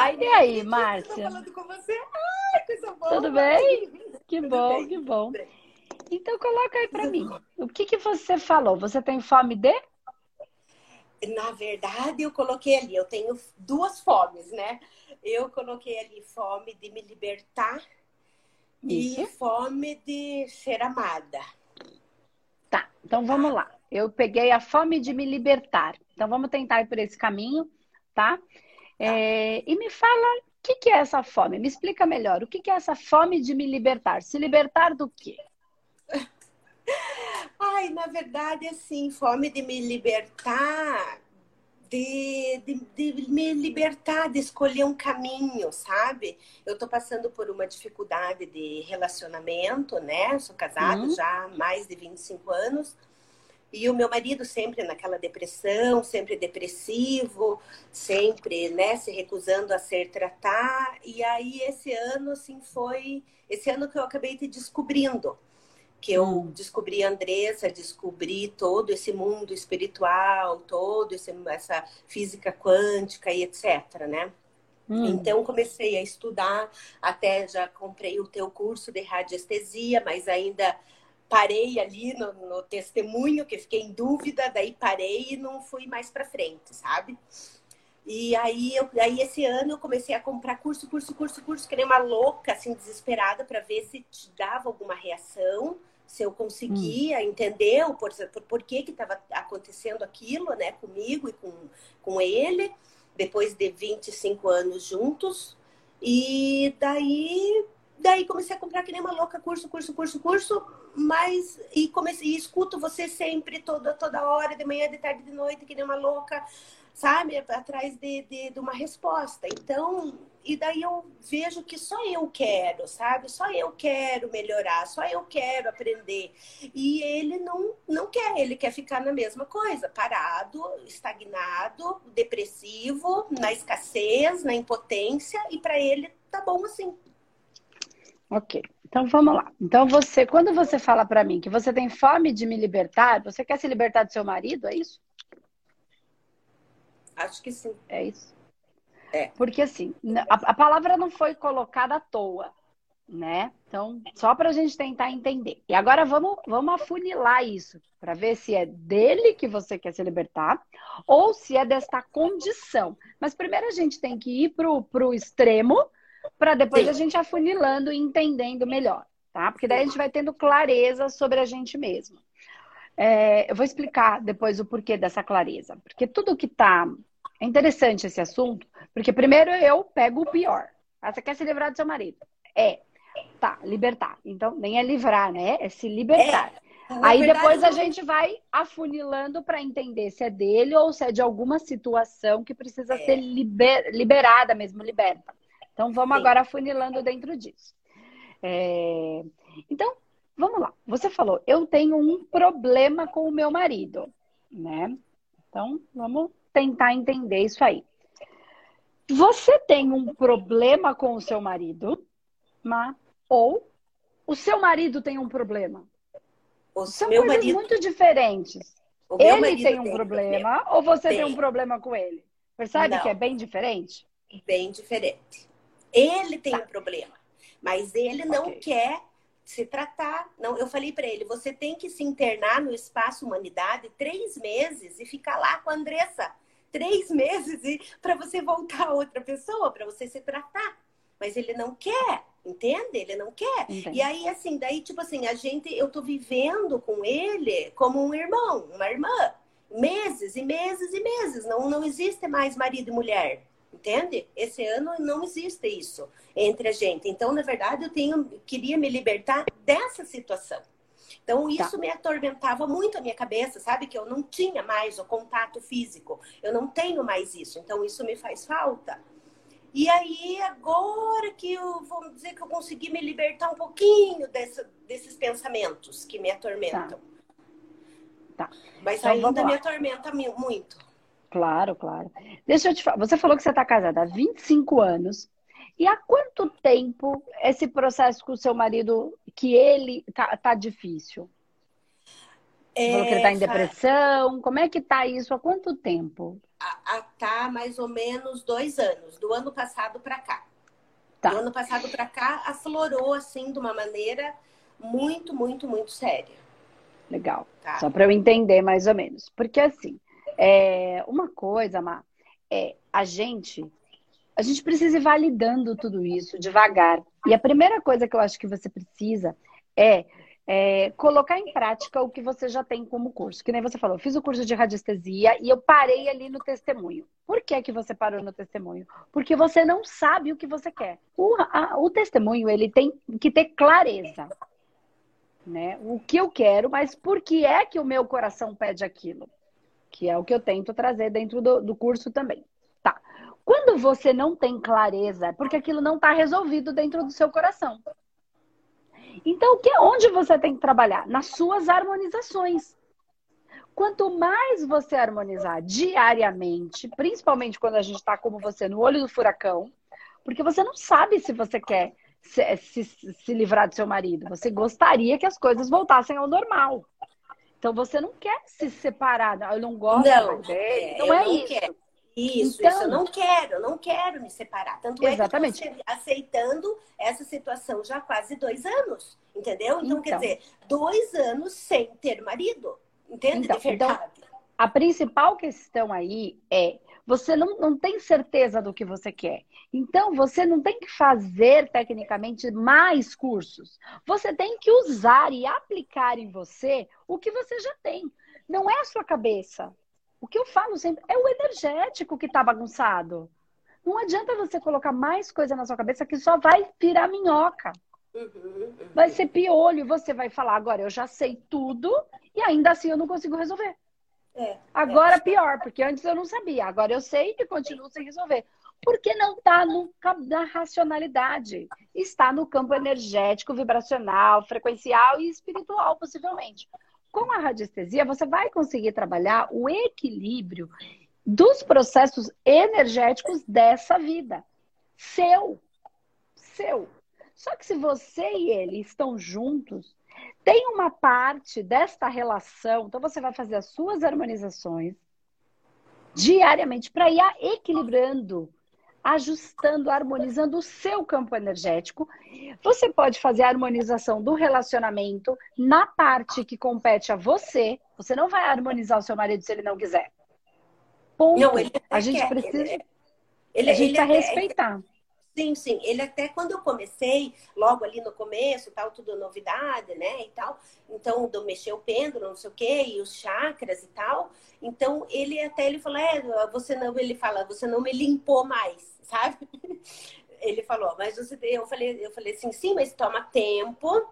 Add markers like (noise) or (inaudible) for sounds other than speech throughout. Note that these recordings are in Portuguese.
Ai, e aí, (laughs) Márcia? falando com você. Ai, coisa boa. Tudo bem? Que bom, bem, que bom. Então coloca aí para mim. O que que você falou? Você tem fome de? Na verdade, eu coloquei ali, eu tenho duas fomes, né? Eu coloquei ali fome de me libertar Isso. e fome de ser amada. Tá, então vamos lá. Eu peguei a fome de me libertar. Então vamos tentar ir por esse caminho, tá? É, e me fala o que, que, é essa fome. Me explica melhor. O que, que é essa fome de me libertar? Se libertar do quê? (laughs) Ai, na verdade, assim, fome de me libertar, de, de, de, me libertar, de escolher um caminho, sabe? Eu tô passando por uma dificuldade de relacionamento, né? Sou casada uhum. já há mais de 25 anos. E o meu marido sempre naquela depressão, sempre depressivo, sempre, né, se recusando a ser tratar. E aí esse ano, assim, foi esse ano que eu acabei te descobrindo que eu hum. descobri a Andressa, descobri todo esse mundo espiritual, todo esse, essa física quântica e etc, né? Hum. Então comecei a estudar, até já comprei o teu curso de radiestesia, mas ainda parei ali no, no testemunho, que fiquei em dúvida, daí parei e não fui mais para frente, sabe? E aí, eu, aí esse ano eu comecei a comprar curso, curso, curso, curso, que nem uma louca, assim, desesperada, para ver se dava alguma reação se eu conseguia hum. entender o por, por, por que que estava acontecendo aquilo, né, comigo e com, com ele, depois de 25 anos juntos. E daí, daí comecei a comprar que nem uma louca, curso, curso, curso, curso, mas e comecei e escuto você sempre toda toda hora, de manhã, de tarde, de noite, que nem uma louca sabe? Atrás de, de, de, uma resposta. Então, e daí eu vejo que só eu quero, sabe? Só eu quero melhorar, só eu quero aprender. E ele não, não quer, ele quer ficar na mesma coisa, parado, estagnado, depressivo, na escassez, na impotência, e para ele tá bom assim. Ok. Então vamos lá. Então você, quando você fala para mim que você tem fome de me libertar, você quer se libertar do seu marido, é isso? Acho que sim. É isso. É. Porque assim, a, a palavra não foi colocada à toa, né? Então, só para a gente tentar entender. E agora vamos, vamos afunilar isso para ver se é dele que você quer se libertar ou se é desta condição. Mas primeiro a gente tem que ir para o extremo para depois Sim. a gente afunilando e entendendo melhor, tá? Porque daí a gente vai tendo clareza sobre a gente mesmo. É, eu vou explicar depois o porquê dessa clareza. Porque tudo que está é interessante esse assunto, porque primeiro eu pego o pior. Ah, você quer se livrar do seu marido? É. Tá, libertar. Então, nem é livrar, né? É se libertar. É. Aí verdade, depois a gente vai afunilando para entender se é dele ou se é de alguma situação que precisa é. ser liber, liberada mesmo, liberta. Então vamos Sim. agora afunilando dentro disso. É... Então, vamos lá. Você falou, eu tenho um problema com o meu marido, né? Então, vamos tentar entender isso aí. Você tem um problema com o seu marido, mas, ou o seu marido tem um problema. O São meu coisas marido... muito diferentes. Ele tem um tem problema, problema, ou você tem. tem. um problema com ele? Percebe Não. que é bem diferente? Bem diferente. Ele tem tá. um problema, mas ele não okay. quer se tratar. Não, eu falei para ele: você tem que se internar no espaço humanidade três meses e ficar lá com a Andressa três (laughs) meses e para você voltar a outra pessoa, para você se tratar. Mas ele não quer, entende? Ele não quer. Entendi. E aí, assim, daí, tipo assim, a gente, eu tô vivendo com ele como um irmão, uma irmã. Meses e meses e meses. Não, não existe mais marido e mulher. Entende? Esse ano não existe isso entre a gente. Então, na verdade, eu tenho, queria me libertar dessa situação. Então, tá. isso tá. me atormentava muito a minha cabeça, sabe? Que eu não tinha mais o contato físico. Eu não tenho mais isso. Então, isso me faz falta. E aí, agora que eu, vamos dizer que eu consegui me libertar um pouquinho dessa, desses pensamentos que me atormentam. Tá. tá. Mas então, ainda me atormenta muito. Claro, claro. Deixa eu te falar. Você falou que você está casada há 25 anos. E há quanto tempo esse processo com o seu marido, que ele tá, tá difícil? É, falou que ele está em depressão. Como é que está isso? Há quanto tempo? Há mais ou menos dois anos, do ano passado para cá. Tá. Do ano passado para cá, aflorou assim de uma maneira muito, muito, muito séria. Legal. Tá. Só para eu entender mais ou menos. Porque assim, é, uma coisa, Má, é a gente a gente precisa ir validando tudo isso devagar. E a primeira coisa que eu acho que você precisa é é, colocar em prática o que você já tem como curso. Que nem você falou, eu fiz o curso de radiestesia e eu parei ali no testemunho. Por que, que você parou no testemunho? Porque você não sabe o que você quer. O, a, o testemunho, ele tem que ter clareza. Né? O que eu quero, mas por que é que o meu coração pede aquilo? Que é o que eu tento trazer dentro do, do curso também. Tá. Quando você não tem clareza, é porque aquilo não está resolvido dentro do seu coração. Então, que onde você tem que trabalhar? Nas suas harmonizações. Quanto mais você harmonizar diariamente, principalmente quando a gente está como você no olho do furacão, porque você não sabe se você quer se, se, se livrar do seu marido. Você gostaria que as coisas voltassem ao normal. Então você não quer se separar. Eu não gosto não, dele. Não é não isso. Quero. Isso, então, isso, eu não quero, eu não quero me separar. Tanto exatamente. é que eu aceitando essa situação já há quase dois anos, entendeu? Então, então, quer dizer, dois anos sem ter marido, entende? Então, então, a principal questão aí é, você não, não tem certeza do que você quer. Então, você não tem que fazer, tecnicamente, mais cursos. Você tem que usar e aplicar em você o que você já tem. Não é a sua cabeça. O que eu falo sempre é o energético que está bagunçado. Não adianta você colocar mais coisa na sua cabeça que só vai virar minhoca. Vai ser piolho. Você vai falar, agora eu já sei tudo e ainda assim eu não consigo resolver. É, agora é. pior, porque antes eu não sabia. Agora eu sei e continuo sem resolver. Porque não está na racionalidade. Está no campo energético, vibracional, frequencial e espiritual, possivelmente. Com a radiestesia, você vai conseguir trabalhar o equilíbrio dos processos energéticos dessa vida. Seu. Seu. Só que se você e ele estão juntos, tem uma parte desta relação, então você vai fazer as suas harmonizações diariamente para ir equilibrando ajustando, harmonizando o seu campo energético. Você pode fazer a harmonização do relacionamento na parte que compete a você. Você não vai harmonizar o seu marido se ele não quiser. Ponto. Não, ele a gente quer. precisa. Ele, ele, a gente precisa respeitar. Sim, sim. Ele até quando eu comecei, logo ali no começo, tal, tudo novidade, né, e tal. Então, do mexer o pêndulo, não sei o quê, e os chakras e tal. Então, ele até ele falou, é, você não, ele fala, você não me limpou mais, (laughs) sabe? Ele falou, mas você, eu falei, eu falei assim, sim, mas toma tempo,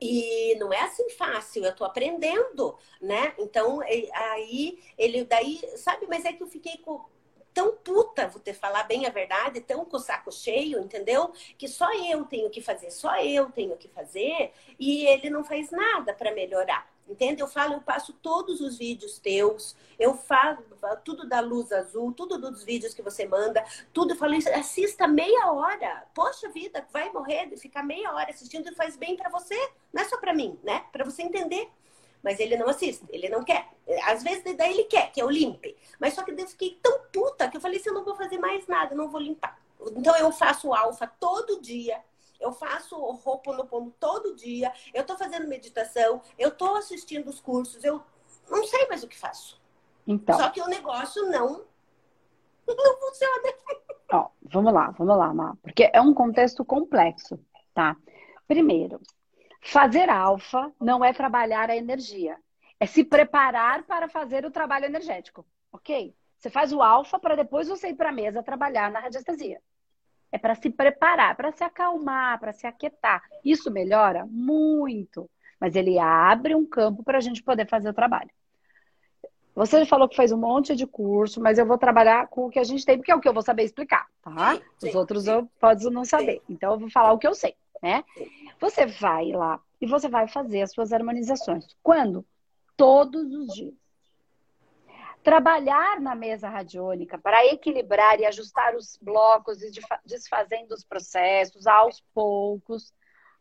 e não é assim fácil, eu tô aprendendo, né? Então, aí ele daí, sabe, mas é que eu fiquei com tão puta, vou te falar bem a verdade, tão com o saco cheio, entendeu? Que só eu tenho que fazer, só eu tenho que fazer, e ele não faz nada para melhorar. Entende? Eu falo, eu passo todos os vídeos teus, eu falo tudo da luz azul, tudo dos vídeos que você manda, tudo. Eu falo assista meia hora. Poxa vida, vai morrer de ficar meia hora assistindo e faz bem para você, não é só para mim, né? Para você entender mas ele não assiste, ele não quer. Às vezes daí ele quer que eu limpe. Mas só que eu fiquei tão puta que eu falei assim, eu não vou fazer mais nada, não vou limpar. Então eu faço alfa todo dia. Eu faço roupa no pono todo dia. Eu tô fazendo meditação, eu tô assistindo os cursos, eu não sei mais o que faço. Então. Só que o negócio não não funciona. Ó, vamos lá, vamos lá, Má. Porque é um contexto complexo, tá? Primeiro, Fazer alfa não é trabalhar a energia, é se preparar para fazer o trabalho energético, ok? Você faz o alfa para depois você ir para a mesa trabalhar na radiestesia. É para se preparar, para se acalmar, para se aquietar. Isso melhora muito, mas ele abre um campo para a gente poder fazer o trabalho. Você falou que faz um monte de curso, mas eu vou trabalhar com o que a gente tem, porque é o que eu vou saber explicar, tá? Sim, Os outros sim. eu posso não saber. Então eu vou falar o que eu sei, né? Você vai lá e você vai fazer as suas harmonizações. Quando? Todos os dias. Trabalhar na mesa radiônica para equilibrar e ajustar os blocos e desfazendo os processos aos poucos.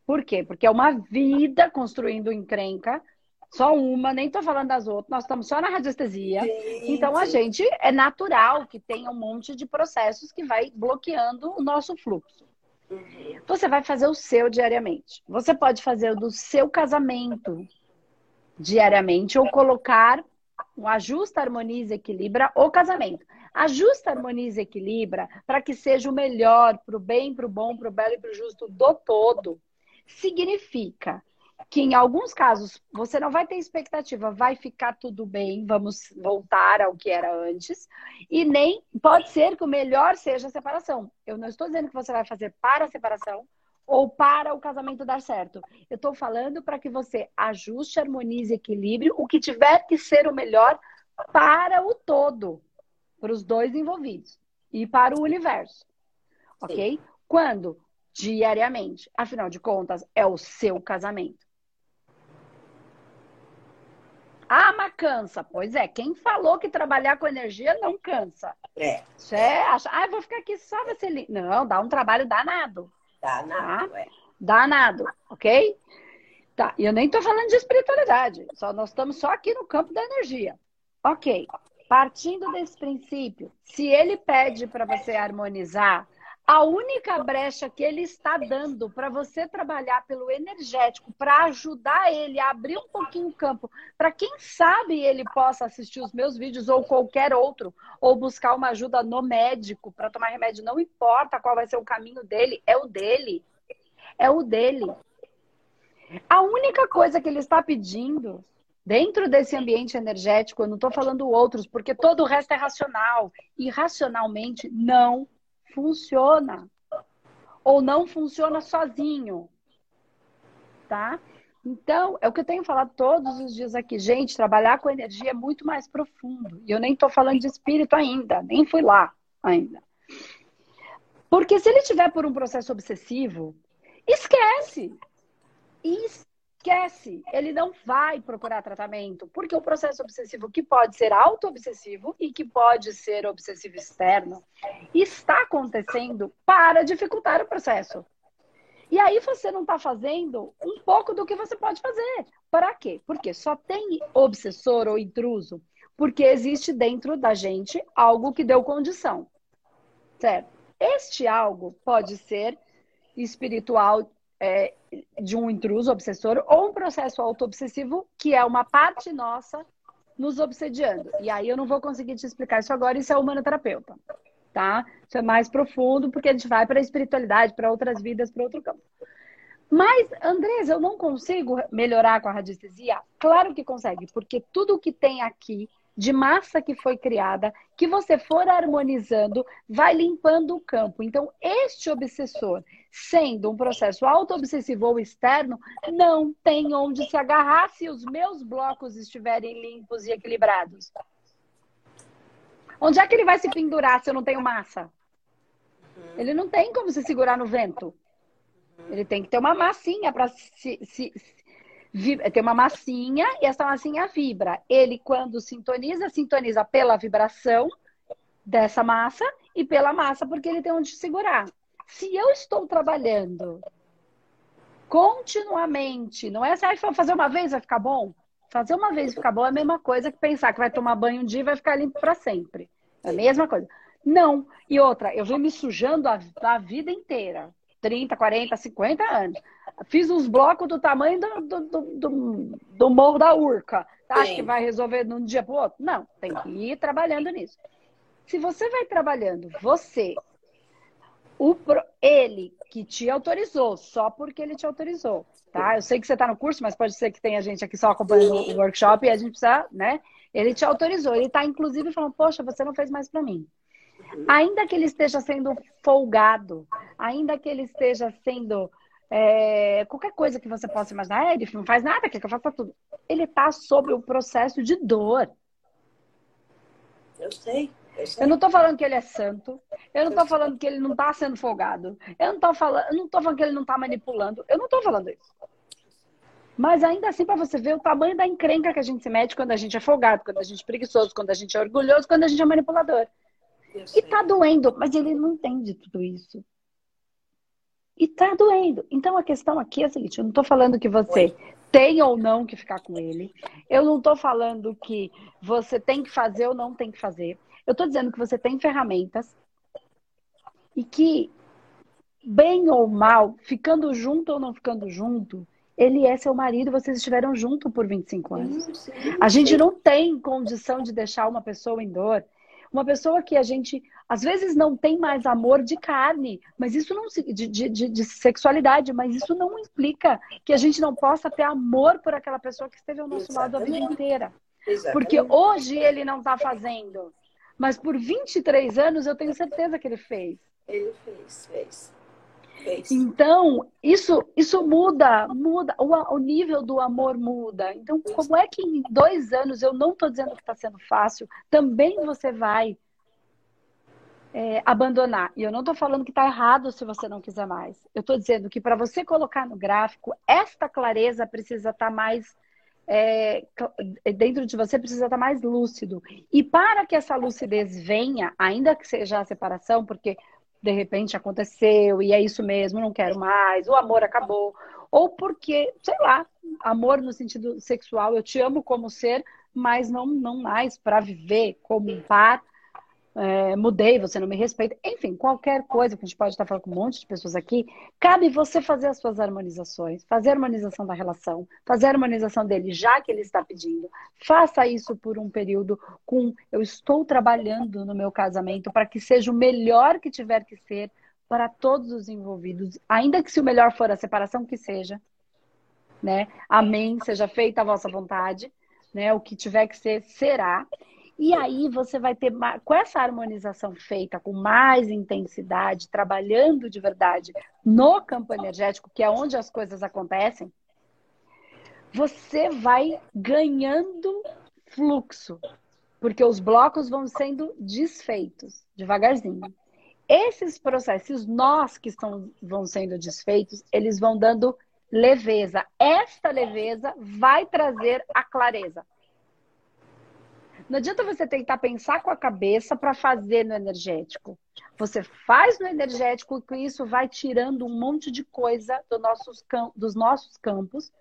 Por quê? Porque é uma vida construindo encrenca Só uma, nem tô falando das outras, nós estamos só na radiestesia. Sim, então a gente é natural que tenha um monte de processos que vai bloqueando o nosso fluxo. Você vai fazer o seu diariamente. Você pode fazer o do seu casamento diariamente ou colocar um ajusta, harmoniza, equilibra o casamento. Ajusta, harmoniza, equilibra para que seja o melhor para o bem, para o bom, para o belo e para o justo do todo. Significa que em alguns casos você não vai ter expectativa, vai ficar tudo bem, vamos voltar ao que era antes, e nem pode ser que o melhor seja a separação. Eu não estou dizendo que você vai fazer para a separação ou para o casamento dar certo. Eu estou falando para que você ajuste, harmonize, equilibre o que tiver que ser o melhor para o todo, para os dois envolvidos e para o universo. Ok? Sim. Quando? Diariamente. Afinal de contas, é o seu casamento. Ah, mas cansa. Pois é, quem falou que trabalhar com energia não cansa? É. Isso é, acha, ah, vou ficar aqui só você. Não, dá um trabalho danado. Danado, tá? é. Danado, ok? Tá, e eu nem tô falando de espiritualidade, só nós estamos só aqui no campo da energia. Ok, partindo desse princípio, se ele pede para você harmonizar a única brecha que ele está dando para você trabalhar pelo energético, para ajudar ele a abrir um pouquinho o campo, para quem sabe ele possa assistir os meus vídeos ou qualquer outro, ou buscar uma ajuda no médico para tomar remédio, não importa qual vai ser o caminho dele, é o dele. É o dele. A única coisa que ele está pedindo dentro desse ambiente energético, eu não estou falando outros, porque todo o resto é racional. E racionalmente não funciona. Ou não funciona sozinho. Tá? Então, é o que eu tenho falado todos os dias aqui. Gente, trabalhar com energia é muito mais profundo. E eu nem estou falando de espírito ainda, nem fui lá ainda. Porque se ele tiver por um processo obsessivo, esquece. Esquece esquece, ele não vai procurar tratamento, porque o processo obsessivo, que pode ser auto-obsessivo e que pode ser obsessivo externo, está acontecendo para dificultar o processo. E aí você não está fazendo um pouco do que você pode fazer. Para quê? Porque só tem obsessor ou intruso porque existe dentro da gente algo que deu condição. Certo? Este algo pode ser espiritual, é, de um intruso obsessor ou um processo auto-obsessivo, que é uma parte nossa nos obsediando. E aí eu não vou conseguir te explicar isso agora, isso é humanoterapeuta, tá? Isso é mais profundo, porque a gente vai para a espiritualidade, para outras vidas, para outro campo. Mas, Andresa, eu não consigo melhorar com a radiestesia? Claro que consegue, porque tudo que tem aqui de massa que foi criada, que você for harmonizando, vai limpando o campo. Então, este obsessor, sendo um processo auto-obsessivo ou externo, não tem onde se agarrar se os meus blocos estiverem limpos e equilibrados. Onde é que ele vai se pendurar se eu não tenho massa? Ele não tem como se segurar no vento. Ele tem que ter uma massinha para se, se, tem uma massinha e essa massinha vibra. Ele, quando sintoniza, sintoniza pela vibração dessa massa e pela massa, porque ele tem onde segurar. Se eu estou trabalhando continuamente, não é assim, fazer uma vez vai ficar bom? Fazer uma vez ficar bom é a mesma coisa que pensar que vai tomar banho um dia e vai ficar limpo para sempre. É a mesma coisa. Não. E outra, eu venho me sujando a, a vida inteira. 30, 40, 50 anos. Fiz uns blocos do tamanho do, do, do, do Morro da Urca. Acha que vai resolver de um dia para o outro? Não, tem que ir trabalhando nisso. Se você vai trabalhando, você, o, ele que te autorizou, só porque ele te autorizou, tá? Eu sei que você está no curso, mas pode ser que tenha gente aqui só acompanhando o workshop e a gente precisa, né? Ele te autorizou, ele está inclusive falando, poxa, você não fez mais para mim. Ainda que ele esteja sendo folgado, ainda que ele esteja sendo é, qualquer coisa que você possa imaginar, é, ele não faz nada, quer que eu faça tudo. Ele está sobre o processo de dor. Eu sei. Eu, não estou falando que ele é santo. Eu não estou falando que ele não está sendo folgado. Eu não estou falando, eu não tô falando que ele não está manipulando. Eu não estou falando isso. Mas ainda assim, para você ver o tamanho da encrenca que a gente se mete quando a gente é folgado, quando a gente é preguiçoso, quando a gente é orgulhoso, quando a gente é manipulador. E tá doendo, mas ele não entende tudo isso. E tá doendo. Então a questão aqui é a seguinte: eu não tô falando que você tem ou não que ficar com ele. Eu não estou falando que você tem que fazer ou não tem que fazer. Eu estou dizendo que você tem ferramentas e que, bem ou mal, ficando junto ou não ficando junto, ele é seu marido, vocês estiveram juntos por 25 anos. A gente não tem condição de deixar uma pessoa em dor. Uma pessoa que a gente, às vezes, não tem mais amor de carne, mas isso não de, de, de, sexualidade, mas isso não implica que a gente não possa ter amor por aquela pessoa que esteve ao nosso Exatamente. lado a vida inteira. Exatamente. Porque hoje ele não está fazendo, mas por 23 anos eu tenho certeza que ele fez. Ele fez, fez. Então, isso, isso muda, muda, o, o nível do amor muda. Então, como é que em dois anos, eu não estou dizendo que está sendo fácil, também você vai é, abandonar. E eu não estou falando que está errado se você não quiser mais. Eu estou dizendo que para você colocar no gráfico, esta clareza precisa estar tá mais. É, dentro de você precisa estar mais lúcido. E para que essa lucidez venha, ainda que seja a separação, porque de repente aconteceu e é isso mesmo, não quero mais, o amor acabou. Ou porque, sei lá, amor no sentido sexual, eu te amo como ser, mas não, não mais para viver como um par é, mudei, você não me respeita. Enfim, qualquer coisa que a gente pode estar falando com um monte de pessoas aqui, cabe você fazer as suas harmonizações, fazer a harmonização da relação, fazer a harmonização dele, já que ele está pedindo. Faça isso por um período com eu estou trabalhando no meu casamento para que seja o melhor que tiver que ser para todos os envolvidos, ainda que se o melhor for a separação que seja, né? Amém, seja feita a vossa vontade, né? O que tiver que ser será. E aí você vai ter, com essa harmonização feita com mais intensidade, trabalhando de verdade no campo energético, que é onde as coisas acontecem, você vai ganhando fluxo, porque os blocos vão sendo desfeitos devagarzinho. Esses processos, nós que estão, vão sendo desfeitos, eles vão dando leveza. Esta leveza vai trazer a clareza. Não adianta você tentar pensar com a cabeça para fazer no energético. Você faz no energético e isso vai tirando um monte de coisa do nossos, dos nossos campos,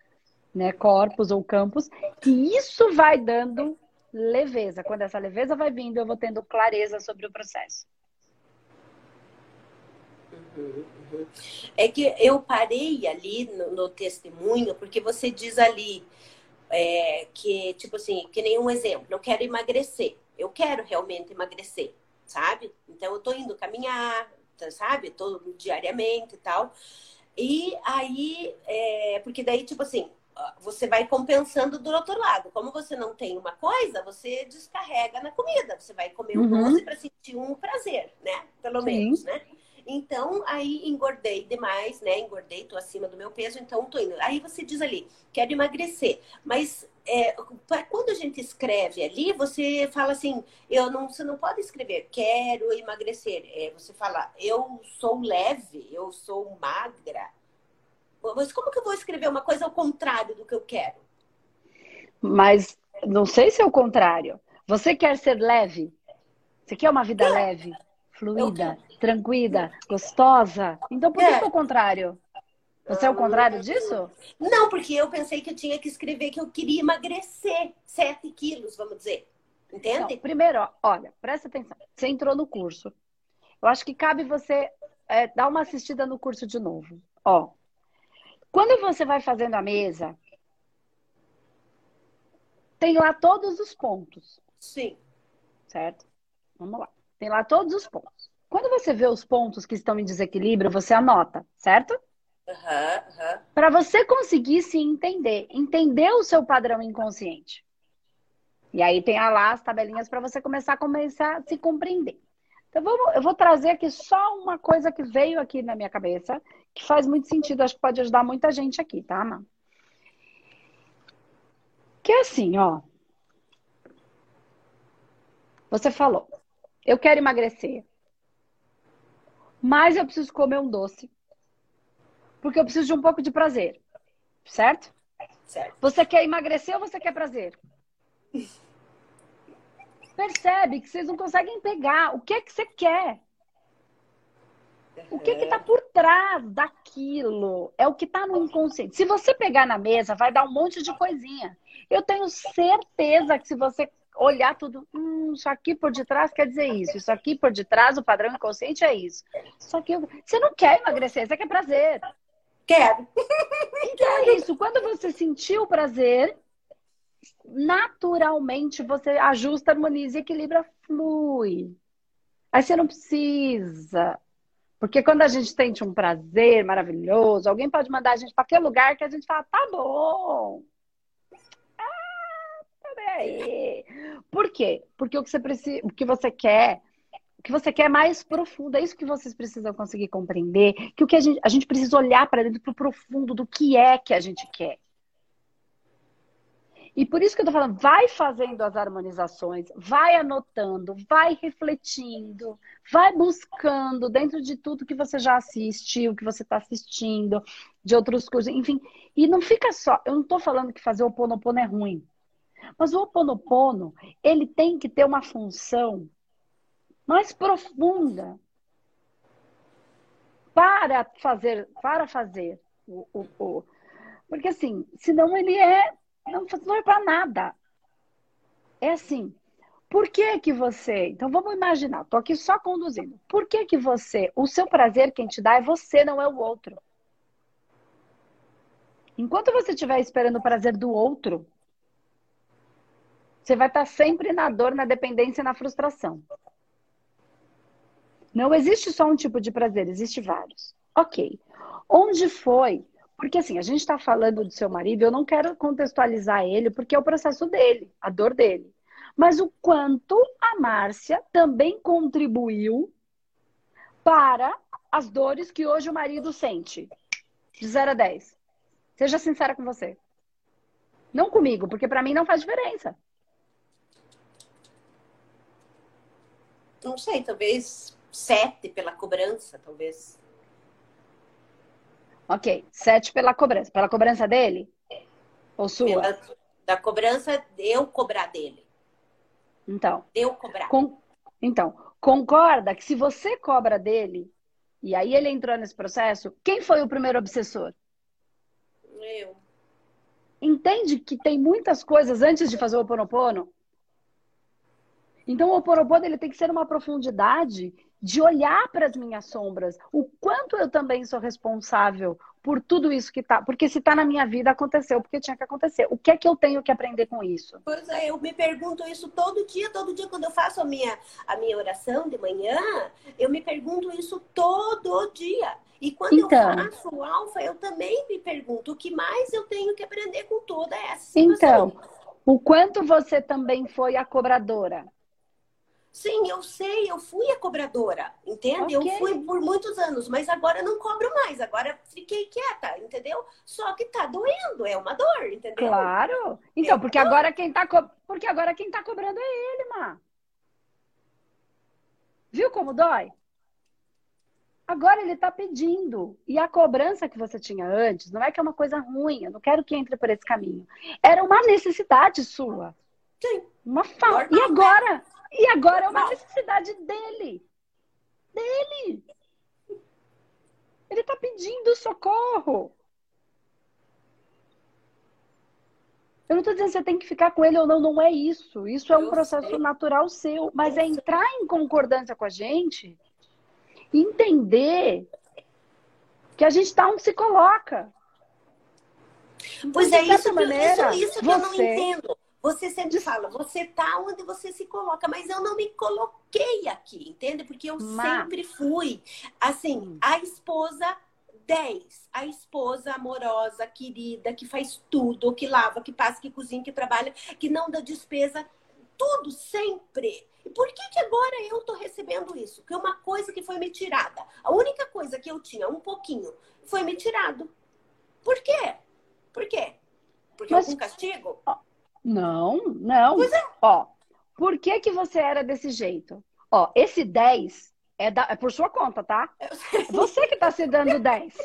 né, corpos ou campos, e isso vai dando leveza. Quando essa leveza vai vindo, eu vou tendo clareza sobre o processo. É que eu parei ali no, no testemunho, porque você diz ali, é, que, tipo assim, que nenhum exemplo, eu quero emagrecer. Eu quero realmente emagrecer, sabe? Então eu tô indo caminhar, sabe? Tô diariamente e tal. E aí, é, porque daí, tipo assim, você vai compensando do outro lado. Como você não tem uma coisa, você descarrega na comida. Você vai comer um uhum. doce para sentir um prazer, né? Pelo Sim. menos, né? Então, aí engordei demais, né? Engordei, tô acima do meu peso, então tô indo. Aí você diz ali, quero emagrecer. Mas é, quando a gente escreve ali, você fala assim, eu não, você não pode escrever, quero emagrecer. É, você fala, eu sou leve, eu sou magra. Mas como que eu vou escrever uma coisa ao contrário do que eu quero? Mas não sei se é o contrário. Você quer ser leve? Você quer uma vida leve, fluida? Tranquila, gostosa. Então por que é. o contrário? Você é o contrário disso? Não, porque eu pensei que eu tinha que escrever que eu queria emagrecer 7 quilos, vamos dizer. Entende? primeiro, olha, presta atenção. Você entrou no curso. Eu acho que cabe você é, dar uma assistida no curso de novo. Ó, quando você vai fazendo a mesa, tem lá todos os pontos. Sim. Certo? Vamos lá. Tem lá todos os pontos. Quando você vê os pontos que estão em desequilíbrio, você anota, certo? Uhum, uhum. Para você conseguir se entender, entender o seu padrão inconsciente. E aí tem lá as tabelinhas para você começar a começar a se compreender. Então vamos, eu vou trazer aqui só uma coisa que veio aqui na minha cabeça, que faz muito sentido, acho que pode ajudar muita gente aqui, tá, Ana? Que é assim, ó. Você falou, eu quero emagrecer. Mas eu preciso comer um doce. Porque eu preciso de um pouco de prazer. Certo? Certo. Você quer emagrecer ou você quer prazer? (laughs) Percebe que vocês não conseguem pegar. O que é que você quer? O que está por trás daquilo? É o que está no inconsciente. Se você pegar na mesa, vai dar um monte de coisinha. Eu tenho certeza que se você olhar tudo, hum, isso aqui por detrás quer dizer isso, isso aqui por detrás, o padrão inconsciente é isso. Só que você não quer emagrecer, você quer prazer. Quero. (laughs) Então é isso. Quando você sentiu o prazer, naturalmente você ajusta, harmoniza, equilibra, flui. Aí você não precisa. Porque quando a gente sente um prazer maravilhoso, alguém pode mandar a gente para aquele lugar que a gente fala, tá bom. Peraí. Por quê? Porque o que você precisa, o que você quer, o que você quer é mais profundo. É isso que vocês precisam conseguir compreender. Que o que a gente, a gente precisa olhar para dentro, para o profundo do que é que a gente quer. E por isso que eu tô falando, vai fazendo as harmonizações, vai anotando, vai refletindo, vai buscando dentro de tudo que você já assistiu, que você está assistindo, de outros cursos, enfim. E não fica só, eu não estou falando que fazer o Oponopono é ruim. Mas o Oponopono, ele tem que ter uma função mais profunda para fazer, para fazer o, o, o porque assim, senão ele é não serve para nada. É assim. Por que que você... Então, vamos imaginar. Tô aqui só conduzindo. Por que que você... O seu prazer quem te dá é você, não é o outro. Enquanto você estiver esperando o prazer do outro, você vai estar sempre na dor, na dependência, na frustração. Não existe só um tipo de prazer, existe vários. Ok. Onde foi porque assim, a gente está falando do seu marido, eu não quero contextualizar ele, porque é o processo dele, a dor dele. Mas o quanto a Márcia também contribuiu para as dores que hoje o marido sente. De 0 a 10. Seja sincera com você. Não comigo, porque para mim não faz diferença. Não sei, talvez sete pela cobrança, talvez. Ok. Sete pela cobrança. Pela cobrança dele? Ou sua? Pela, da cobrança, eu cobrar dele. Então. Eu cobrar. Com, então, concorda que se você cobra dele, e aí ele entrou nesse processo, quem foi o primeiro obsessor? Eu. Entende que tem muitas coisas antes de fazer o Oponopono? Então, o Oponopono ele tem que ser uma profundidade de olhar para as minhas sombras, o quanto eu também sou responsável por tudo isso que está. Porque se está na minha vida, aconteceu porque tinha que acontecer. O que é que eu tenho que aprender com isso? Pois é, eu me pergunto isso todo dia, todo dia, quando eu faço a minha, a minha oração de manhã, eu me pergunto isso todo dia. E quando então, eu faço o alfa, eu também me pergunto o que mais eu tenho que aprender com toda essa situação. Então, o quanto você também foi a cobradora? Sim, eu sei, eu fui a cobradora, entende? Okay. Eu fui por muitos anos, mas agora não cobro mais, agora fiquei quieta, entendeu? Só que tá doendo, é uma dor, entendeu? Claro. Então, é porque dor. agora quem tá co... porque agora quem tá cobrando é ele, Má. Viu como dói? Agora ele tá pedindo. E a cobrança que você tinha antes, não é que é uma coisa ruim, eu não quero que entre por esse caminho. Era uma necessidade sua. Sim. Uma falta. E agora? E agora é uma necessidade dele. Dele. Ele está pedindo socorro. Eu não estou dizendo que você tem que ficar com ele ou não, não é isso. Isso é um processo sei. natural seu. Mas é entrar em concordância com a gente e entender que a gente está onde se coloca. Então, pois é, isso, maneira, isso, isso que você... eu não entendo. Você sempre fala, você tá onde você se coloca, mas eu não me coloquei aqui, entende? Porque eu sempre fui, assim, a esposa 10, a esposa amorosa, querida, que faz tudo, que lava, que passa, que cozinha, que trabalha, que não dá despesa, tudo sempre. E por que, que agora eu tô recebendo isso? Que é uma coisa que foi me tirada. A única coisa que eu tinha, um pouquinho, foi me tirado. Por quê? Por quê? Porque Mas... algum castigo? Não, não. Pois é. Ó, por que que você era desse jeito? Ó, esse 10 é, da, é por sua conta, tá? Você que tá se dando 10.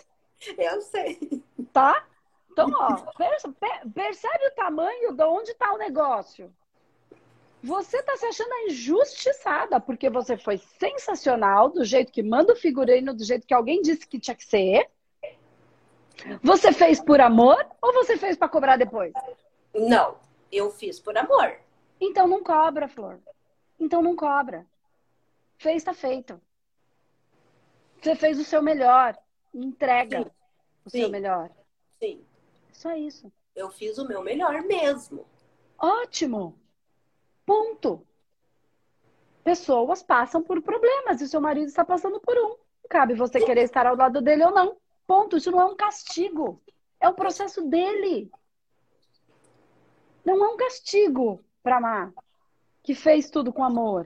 Eu sei. Tá? Então, ó, percebe o tamanho de onde tá o negócio. Você está se achando injustiçada, porque você foi sensacional, do jeito que manda o figurino, do jeito que alguém disse que tinha que ser. Você fez por amor ou você fez para cobrar depois? Não, eu fiz por amor. Então não cobra, Flor. Então não cobra. Fez, está feito. Você fez o seu melhor. Entrega Sim. o Sim. seu melhor. Sim. Só isso. Eu fiz o meu melhor mesmo. Ótimo. Ponto. Pessoas passam por problemas e o seu marido está passando por um. Cabe você querer estar ao lado dele ou não. Ponto. Isso não é um castigo. É o processo dele. Não é um castigo para amar. Que fez tudo com amor.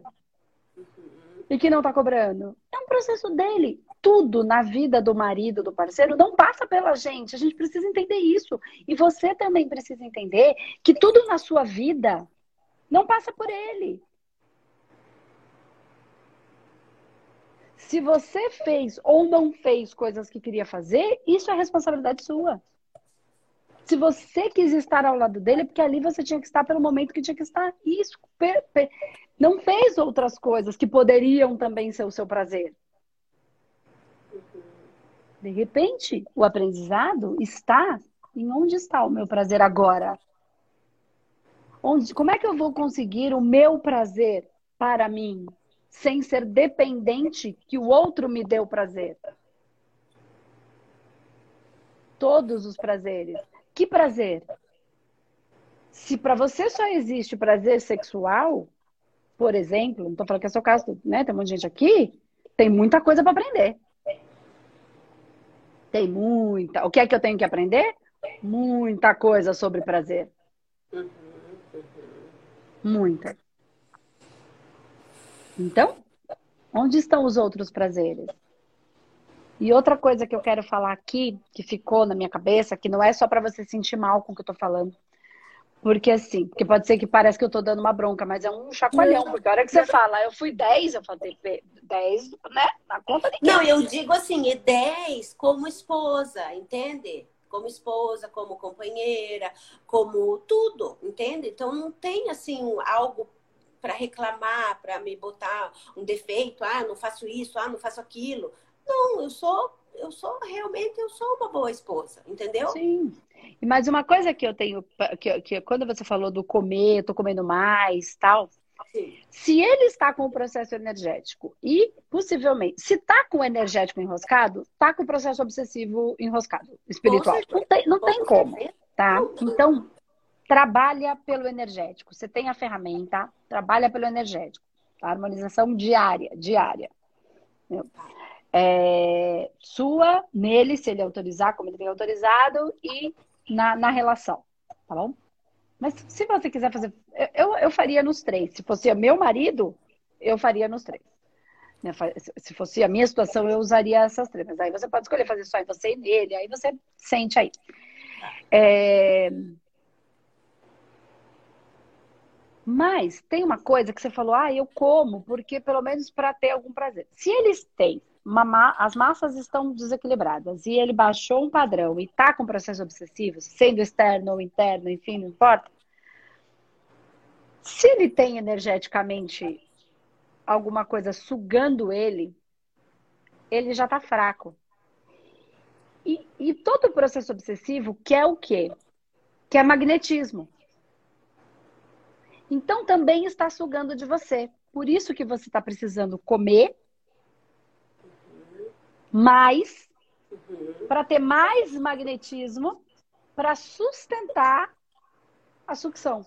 E que não está cobrando. É um processo dele. Tudo na vida do marido, do parceiro, não passa pela gente. A gente precisa entender isso. E você também precisa entender que tudo na sua vida não passa por ele. Se você fez ou não fez coisas que queria fazer, isso é responsabilidade sua. Se você quis estar ao lado dele, é porque ali você tinha que estar pelo momento que tinha que estar. Isso. Não fez outras coisas que poderiam também ser o seu prazer. De repente, o aprendizado está em onde está o meu prazer agora. Onde, como é que eu vou conseguir o meu prazer para mim? sem ser dependente que o outro me dê o prazer. Todos os prazeres. Que prazer? Se para você só existe prazer sexual, por exemplo, não estou falando que é seu caso, né? Tem muita gente aqui, tem muita coisa para aprender. Tem muita. O que é que eu tenho que aprender? Muita coisa sobre prazer. Muita. Então, onde estão os outros prazeres? E outra coisa que eu quero falar aqui, que ficou na minha cabeça, que não é só para você sentir mal com o que eu tô falando. Porque assim, porque pode ser que parece que eu tô dando uma bronca, mas é um chacoalhão, porque a hora que você fala, eu fui 10, eu falei 10, né? Na conta de quem? Não, eu digo assim, e 10 como esposa, entende? Como esposa, como companheira, como tudo, entende? Então não tem assim algo para reclamar, para me botar um defeito, ah, não faço isso, ah, não faço aquilo. Não, eu sou, eu sou realmente, eu sou uma boa esposa, entendeu? Sim. Mais uma coisa que eu tenho, que, que quando você falou do comer, tô comendo mais, tal, Sim. Se ele está com o processo energético e possivelmente, se está com o energético enroscado, está com o processo obsessivo enroscado, espiritual. Não tem, não tem como, tá? Então, trabalha pelo energético. Você tem a ferramenta, trabalha pelo energético. A harmonização diária, diária. É, sua, nele, se ele autorizar, como ele tem autorizado, e na, na relação, tá bom? Mas se você quiser fazer, eu, eu faria nos três. Se fosse meu marido, eu faria nos três. Né, se fosse a minha situação, eu usaria essas três. Mas aí você pode escolher fazer só em você e nele, aí você sente aí. É, Mas tem uma coisa que você falou, ah, eu como, porque pelo menos para ter algum prazer. Se eles têm, as massas estão desequilibradas e ele baixou um padrão e está com processos obsessivos, sendo externo ou interno, enfim, não importa. Se ele tem energeticamente alguma coisa sugando ele, ele já está fraco. E, e todo o processo obsessivo quer o quê? Quer magnetismo. Então também está sugando de você. Por isso que você está precisando comer mais para ter mais magnetismo para sustentar a sucção.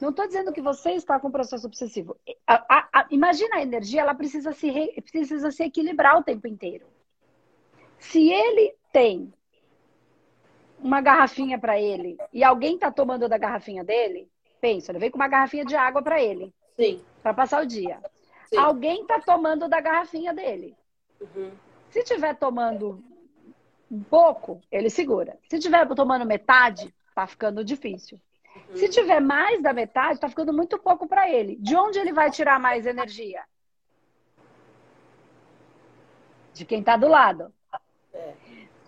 Não estou dizendo que você está com processo obsessivo. A, a, a, imagina a energia, ela precisa se, re, precisa se equilibrar o tempo inteiro. Se ele tem uma garrafinha para ele e alguém está tomando da garrafinha dele, Pensa, eu levei com uma garrafinha de água para ele. Sim. Para passar o dia. Sim. Alguém tá tomando da garrafinha dele. Uhum. Se tiver tomando um pouco, ele segura. Se tiver tomando metade, tá ficando difícil. Uhum. Se tiver mais da metade, tá ficando muito pouco para ele. De onde ele vai tirar mais energia? De quem tá do lado. É.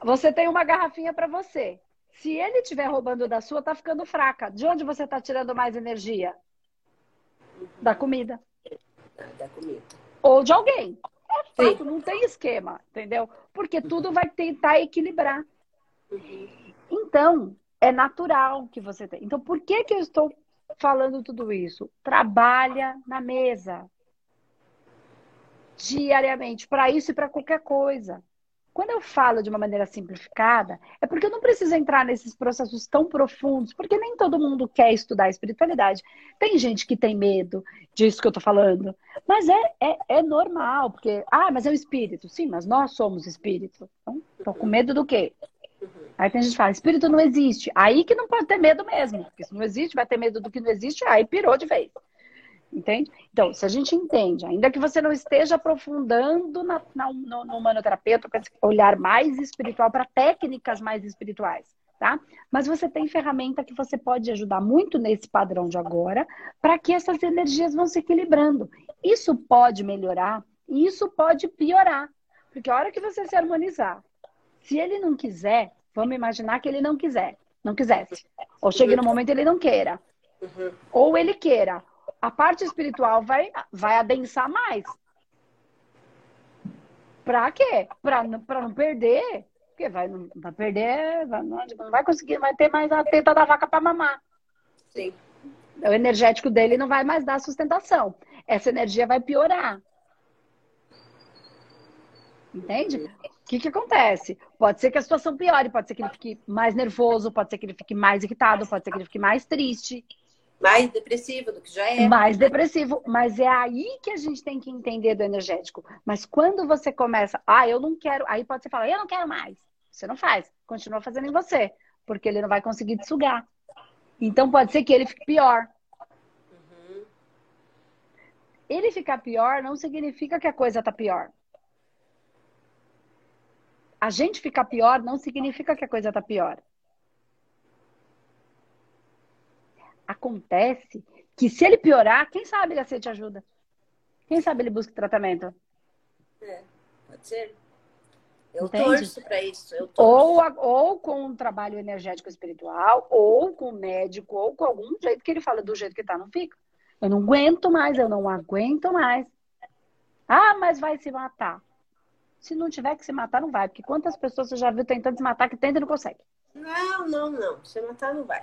Você tem uma garrafinha para você. Se ele estiver roubando da sua, tá ficando fraca. De onde você está tirando mais energia? Uhum. Da comida. Da comida. Ou de alguém. É fato, Sim. não tem esquema, entendeu? Porque tudo vai tentar equilibrar. Então, é natural que você tenha. Então, por que, que eu estou falando tudo isso? Trabalha na mesa. Diariamente, para isso e para qualquer coisa. Quando eu falo de uma maneira simplificada, é porque eu não preciso entrar nesses processos tão profundos, porque nem todo mundo quer estudar espiritualidade. Tem gente que tem medo disso que eu tô falando, mas é, é, é normal, porque, ah, mas é o espírito. Sim, mas nós somos espírito. Então, tô com medo do quê? Aí tem gente que fala, espírito não existe. Aí que não pode ter medo mesmo, porque se não existe, vai ter medo do que não existe, aí pirou de vez. Entende? Então, se a gente entende, ainda que você não esteja aprofundando na, na, no, no manoterapeuta com esse olhar mais espiritual para técnicas mais espirituais, tá? Mas você tem ferramenta que você pode ajudar muito nesse padrão de agora para que essas energias vão se equilibrando. Isso pode melhorar e isso pode piorar. Porque a hora que você se harmonizar, se ele não quiser, vamos imaginar que ele não quiser, não quisesse. Ou chegue no momento ele não queira. Uhum. Ou ele queira, a parte espiritual vai, vai adensar mais. Pra quê? Pra, pra não perder. Porque vai, não vai perder, vai, não, não vai conseguir, vai ter mais a teta da vaca para mamar. Sim. O energético dele não vai mais dar sustentação. Essa energia vai piorar. Entende? O que, que acontece? Pode ser que a situação piore, pode ser que ele fique mais nervoso, pode ser que ele fique mais irritado, pode ser que ele fique mais triste. Mais depressivo do que já é. Mais depressivo. Mas é aí que a gente tem que entender do energético. Mas quando você começa, ah, eu não quero. Aí pode ser falar, eu não quero mais. Você não faz. Continua fazendo em você. Porque ele não vai conseguir te sugar. Então pode ser que ele fique pior. Uhum. Ele ficar pior não significa que a coisa tá pior. A gente ficar pior não significa que a coisa tá pior. Acontece que se ele piorar, quem sabe ele aceite ajuda? Quem sabe ele busca tratamento? É, pode ser. Eu Entende? torço para isso. Torço. Ou, ou com um trabalho energético espiritual, ou com um médico, ou com algum jeito que ele fala do jeito que tá, não fica. Eu não aguento mais, eu não aguento mais. Ah, mas vai se matar. Se não tiver que se matar, não vai. Porque quantas pessoas você já viu tentando se matar que tenta e não consegue? Não, não, não. Se matar, não vai.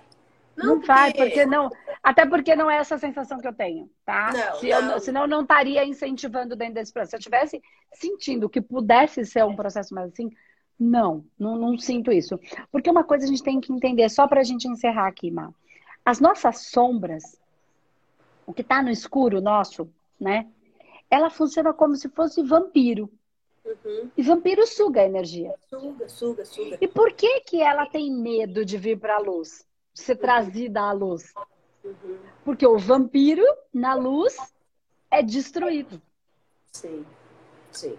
Não, não vai, porque não. Até porque não é essa sensação que eu tenho, tá? Não, Se não. Eu, senão eu não estaria incentivando dentro desse processo. Se eu estivesse sentindo que pudesse ser um processo mais assim, não, não, não sinto isso. Porque uma coisa a gente tem que entender, só para a gente encerrar aqui, Má. As nossas sombras, o que está no escuro nosso, né? Ela funciona como se fosse vampiro. Uhum. E vampiro suga a energia. Suga, suga, suga. E por que que ela tem medo de vir para a luz? Ser trazida à luz. Porque o vampiro, na luz, é destruído. Sim, sim.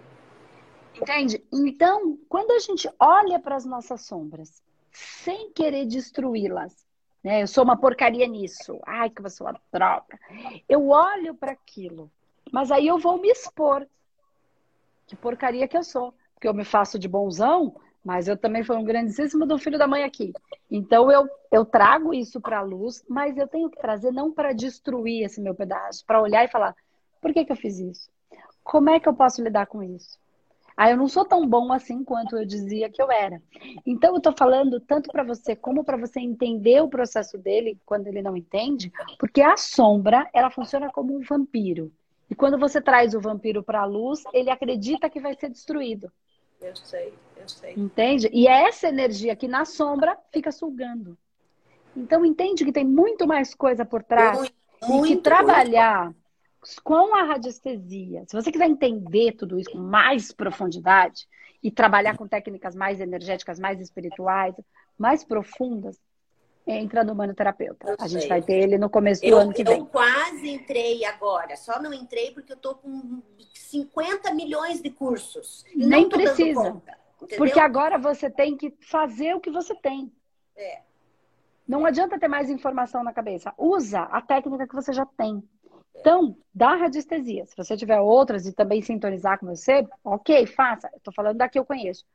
Entende? Então, quando a gente olha para as nossas sombras, sem querer destruí-las, né? Eu sou uma porcaria nisso. Ai, que eu sou uma droga. Eu olho para aquilo, mas aí eu vou me expor. Que porcaria que eu sou. Porque eu me faço de bonzão, mas eu também fui um grandíssimo do filho da mãe aqui. Então eu, eu trago isso para a luz, mas eu tenho que trazer não para destruir esse meu pedaço, para olhar e falar: por que, que eu fiz isso? Como é que eu posso lidar com isso? Ah, eu não sou tão bom assim quanto eu dizia que eu era. Então eu estou falando tanto para você como para você entender o processo dele quando ele não entende, porque a sombra ela funciona como um vampiro. E quando você traz o vampiro para a luz, ele acredita que vai ser destruído. Eu sei, eu sei. Entende? E é essa energia que na sombra fica sugando. Então entende que tem muito mais coisa por trás. Muito, muito, e que trabalhar muito. com a radiestesia, se você quiser entender tudo isso com mais profundidade e trabalhar com técnicas mais energéticas, mais espirituais, mais profundas, entra no manoterapeuta. Eu a gente vai ter ele no começo do eu, ano que vem. Eu quase entrei agora, só não entrei porque eu tô com 50 milhões de cursos. Nem precisa. Conta, porque agora você tem que fazer o que você tem. É. Não adianta ter mais informação na cabeça. Usa a técnica que você já tem. Então, dá radiestesia. Se você tiver outras e também sintonizar com você, ok, faça. Estou falando da que eu conheço.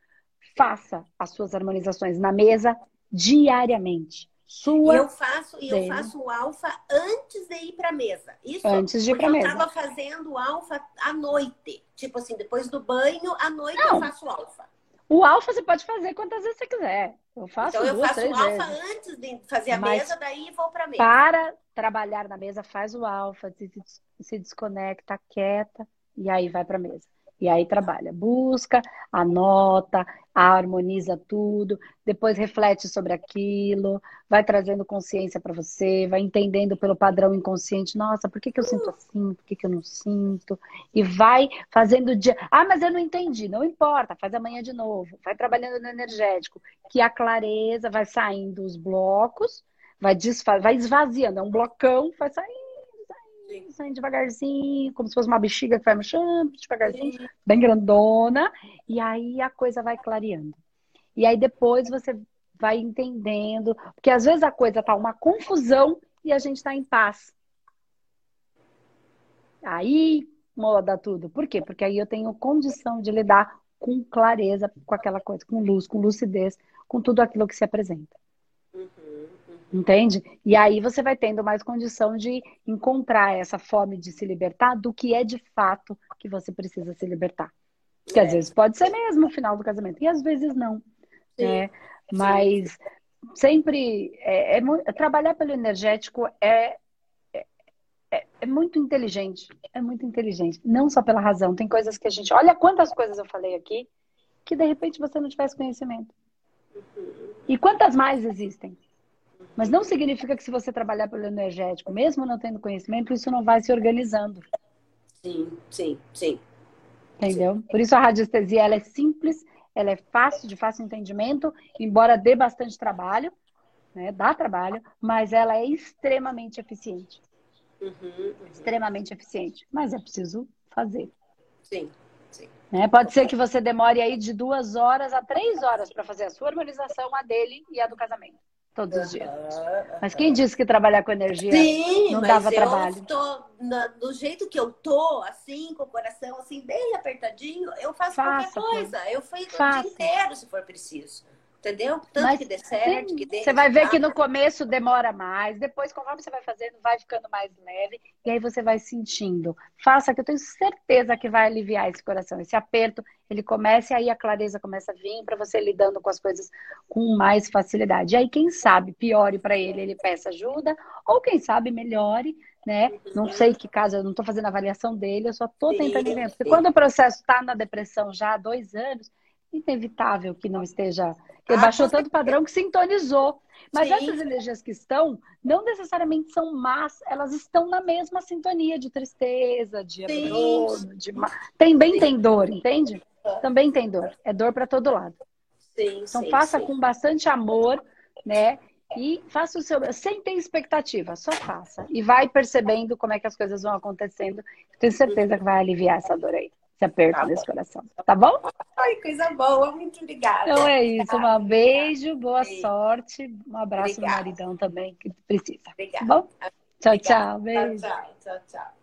Faça as suas harmonizações na mesa diariamente Sua. E eu faço, e eu faço o alfa antes de ir para a mesa. Isso. Antes de ir para mesa. Eu estava fazendo o alfa à noite. Tipo assim, depois do banho, à noite Não. eu faço o alfa. O alfa você pode fazer quantas vezes você quiser. Eu faço Então eu duas, faço o alfa vezes. antes de fazer a Mas mesa, daí vou para a mesa. Para trabalhar na mesa, faz o alfa, se, se desconecta, quieta e aí vai para a mesa. E aí trabalha, busca, anota, harmoniza tudo, depois reflete sobre aquilo, vai trazendo consciência para você, vai entendendo pelo padrão inconsciente, nossa, por que, que eu sinto assim, por que, que eu não sinto? E vai fazendo dia. Ah, mas eu não entendi, não importa, faz amanhã de novo, vai trabalhando no energético, que a clareza vai saindo os blocos, vai, desfa... vai esvaziando, é um blocão, vai saindo saindo devagarzinho, como se fosse uma bexiga que vai murchando, devagarzinho, Sim. bem grandona, e aí a coisa vai clareando. E aí depois você vai entendendo, porque às vezes a coisa tá uma confusão e a gente tá em paz. Aí moda tudo. Por quê? Porque aí eu tenho condição de lidar com clareza com aquela coisa, com luz, com lucidez, com tudo aquilo que se apresenta. Entende? E aí você vai tendo mais condição de encontrar essa fome de se libertar do que é de fato que você precisa se libertar. Que é. às vezes pode ser mesmo o final do casamento, e às vezes não. Sim. Né? Mas sempre é, é, trabalhar pelo energético é, é, é, é, muito inteligente. É muito inteligente. Não só pela razão. Tem coisas que a gente. Olha quantas coisas eu falei aqui que de repente você não tivesse conhecimento. Uhum. E quantas mais existem? Mas não significa que se você trabalhar pelo energético, mesmo não tendo conhecimento, isso não vai se organizando. Sim, sim, sim. Entendeu? Sim. Por isso a radiestesia ela é simples, ela é fácil, de fácil entendimento, embora dê bastante trabalho, né? Dá trabalho, mas ela é extremamente eficiente. Uhum, uhum. Extremamente eficiente. Mas é preciso fazer. Sim. Sim. Né? Pode ser que você demore aí de duas horas a três horas para fazer a sua harmonização, a dele e a do casamento todos os dias. Mas quem disse que trabalhar com energia Sim, não dava trabalho? Tô, na, do jeito que eu tô, assim, com o coração assim, bem apertadinho, eu faço Faça, qualquer coisa. Eu fui o dia inteiro, se for preciso. Entendeu? Tanto Mas, que dê certo, sim, que dê. Você vai ver que no começo demora mais, depois, conforme você vai fazendo, vai ficando mais leve, e aí você vai sentindo. Faça, que eu tenho certeza que vai aliviar esse coração. Esse aperto, ele começa e aí a clareza começa a vir para você lidando com as coisas com mais facilidade. E aí, quem sabe, piore para ele, ele peça ajuda, ou quem sabe, melhore, né? Não sei que caso, eu não estou fazendo avaliação dele, eu só estou tentando entender. Porque quando o processo está na depressão já há dois anos, inevitável que não esteja. Ele ah, baixou tanto padrão que sintonizou. Mas Sim. essas energias que estão, não necessariamente são más, elas estão na mesma sintonia de tristeza, de abandono, de ma... Também Sim. tem dor, entende? Também tem dor. É dor para todo lado. Sim, então faça com bastante amor, né? E faça o seu, sem ter expectativa, só faça. E vai percebendo como é que as coisas vão acontecendo. Tenho certeza que vai aliviar essa dor aí esse aperto tá nesse coração. Tá bom? Ai, coisa boa. Muito obrigada. Então é isso. Um beijo, boa beijo. sorte. Um abraço obrigada. no maridão também, que precisa. Obrigada. Tá bom? Tchau, tchau. Beijo. Tchau, tchau, tchau.